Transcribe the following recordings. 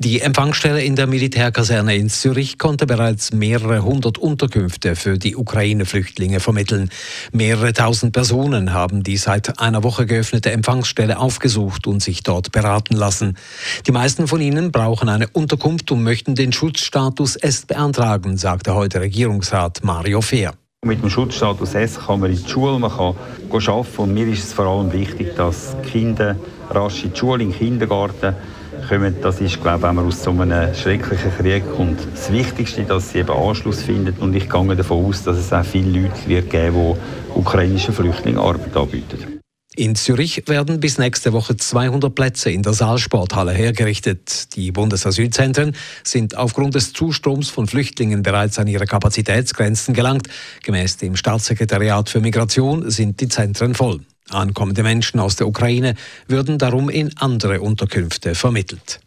Die Empfangsstelle in der Militärkaserne in Zürich konnte bereits mehrere hundert Unterkünfte für die Ukraine-Flüchtlinge vermitteln. Mehrere tausend Personen haben die seit einer Woche geöffnete Empfangsstelle aufgesucht und sich dort beraten lassen. Die meisten von ihnen brauchen eine Unterkunft und möchten den Schutzstatus S beantragen, sagte heute Regierungsrat Mario Fehr. Mit dem Schutzstatus S kann man in die Schule, man kann arbeiten und mir ist es vor allem wichtig, dass Kinder rasch in die Schule, in den Kindergarten kommen. Das ist, glaube ich, wenn man aus so einem schrecklichen Krieg kommt, das Wichtigste, dass sie eben Anschluss finden. Und ich gehe davon aus, dass es auch viele Leute wird geben die ukrainischen Flüchtlingen Arbeit anbieten. In Zürich werden bis nächste Woche 200 Plätze in der Saalsporthalle hergerichtet. Die Bundesasylzentren sind aufgrund des Zustroms von Flüchtlingen bereits an ihre Kapazitätsgrenzen gelangt. Gemäß dem Staatssekretariat für Migration sind die Zentren voll. Ankommende Menschen aus der Ukraine würden darum in andere Unterkünfte vermittelt.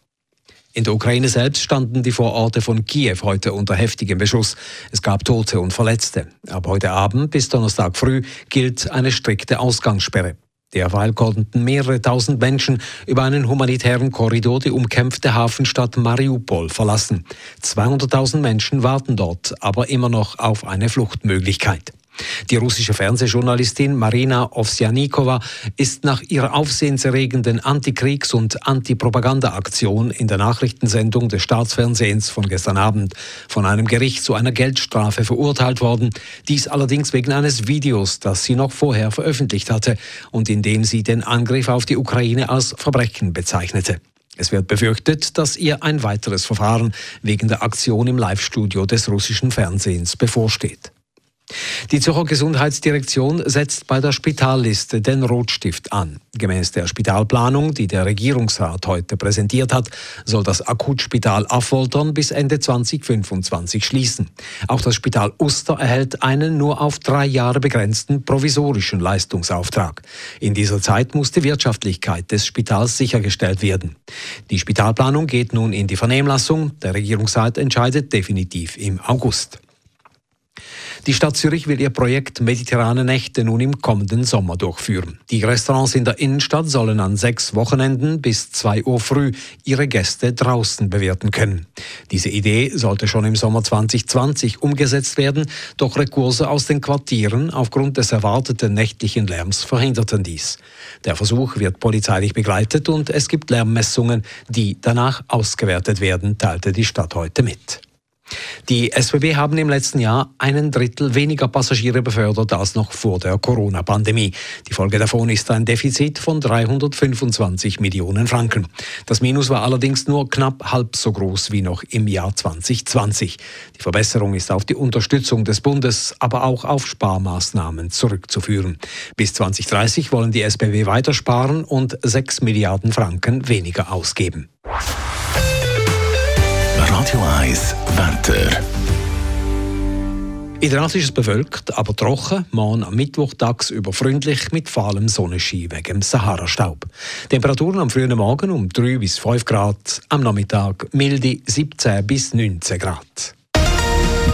In der Ukraine selbst standen die Vororte von Kiew heute unter heftigem Beschuss. Es gab Tote und Verletzte. Ab heute Abend bis Donnerstag früh gilt eine strikte Ausgangssperre. Derweil konnten mehrere tausend Menschen über einen humanitären Korridor die umkämpfte Hafenstadt Mariupol verlassen. 200.000 Menschen warten dort aber immer noch auf eine Fluchtmöglichkeit. Die russische Fernsehjournalistin Marina Ovsjanikova ist nach ihrer aufsehenserregenden Antikriegs- und Antipropaganda-Aktion in der Nachrichtensendung des Staatsfernsehens von gestern Abend von einem Gericht zu einer Geldstrafe verurteilt worden. Dies allerdings wegen eines Videos, das sie noch vorher veröffentlicht hatte und in dem sie den Angriff auf die Ukraine als Verbrechen bezeichnete. Es wird befürchtet, dass ihr ein weiteres Verfahren wegen der Aktion im Live-Studio des russischen Fernsehens bevorsteht. Die Zürcher Gesundheitsdirektion setzt bei der Spitalliste den Rotstift an. Gemäß der Spitalplanung, die der Regierungsrat heute präsentiert hat, soll das Akutspital Affoltern bis Ende 2025 schließen. Auch das Spital Uster erhält einen nur auf drei Jahre begrenzten provisorischen Leistungsauftrag. In dieser Zeit muss die Wirtschaftlichkeit des Spitals sichergestellt werden. Die Spitalplanung geht nun in die Vernehmlassung. Der Regierungsrat entscheidet definitiv im August. Die Stadt Zürich will ihr Projekt Mediterrane Nächte nun im kommenden Sommer durchführen. Die Restaurants in der Innenstadt sollen an sechs Wochenenden bis zwei Uhr früh ihre Gäste draußen bewirten können. Diese Idee sollte schon im Sommer 2020 umgesetzt werden, doch Rekurse aus den Quartieren aufgrund des erwarteten nächtlichen Lärms verhinderten dies. Der Versuch wird polizeilich begleitet und es gibt Lärmmessungen, die danach ausgewertet werden, teilte die Stadt heute mit. Die SBB haben im letzten Jahr einen Drittel weniger Passagiere befördert als noch vor der Corona-Pandemie. Die Folge davon ist ein Defizit von 325 Millionen Franken. Das Minus war allerdings nur knapp halb so groß wie noch im Jahr 2020. Die Verbesserung ist auf die Unterstützung des Bundes, aber auch auf Sparmaßnahmen zurückzuführen. Bis 2030 wollen die SBB weiter sparen und 6 Milliarden Franken weniger ausgeben. Radio 1 Wetter. In der Nacht ist es bewölkt, aber trocken. Morgen am Mittwoch tagsüber freundlich mit fahlem Sonnenschein wegen dem Sahara-Staub. Temperaturen am frühen Morgen um 3 bis 5 Grad, am Nachmittag milde 17 bis 19 Grad.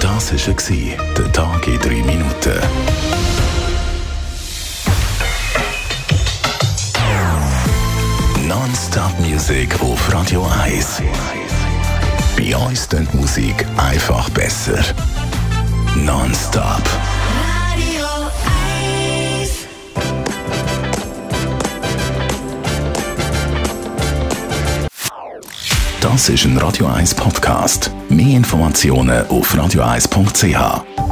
Das war der Tag in 3 Minuten. Non-Stop-Musik auf Radio 1. Bei uns klingt Musik einfach besser. Non-stop. Radio 1. Das ist ein Radio 1 Podcast. Mehr Informationen auf radio1.ch.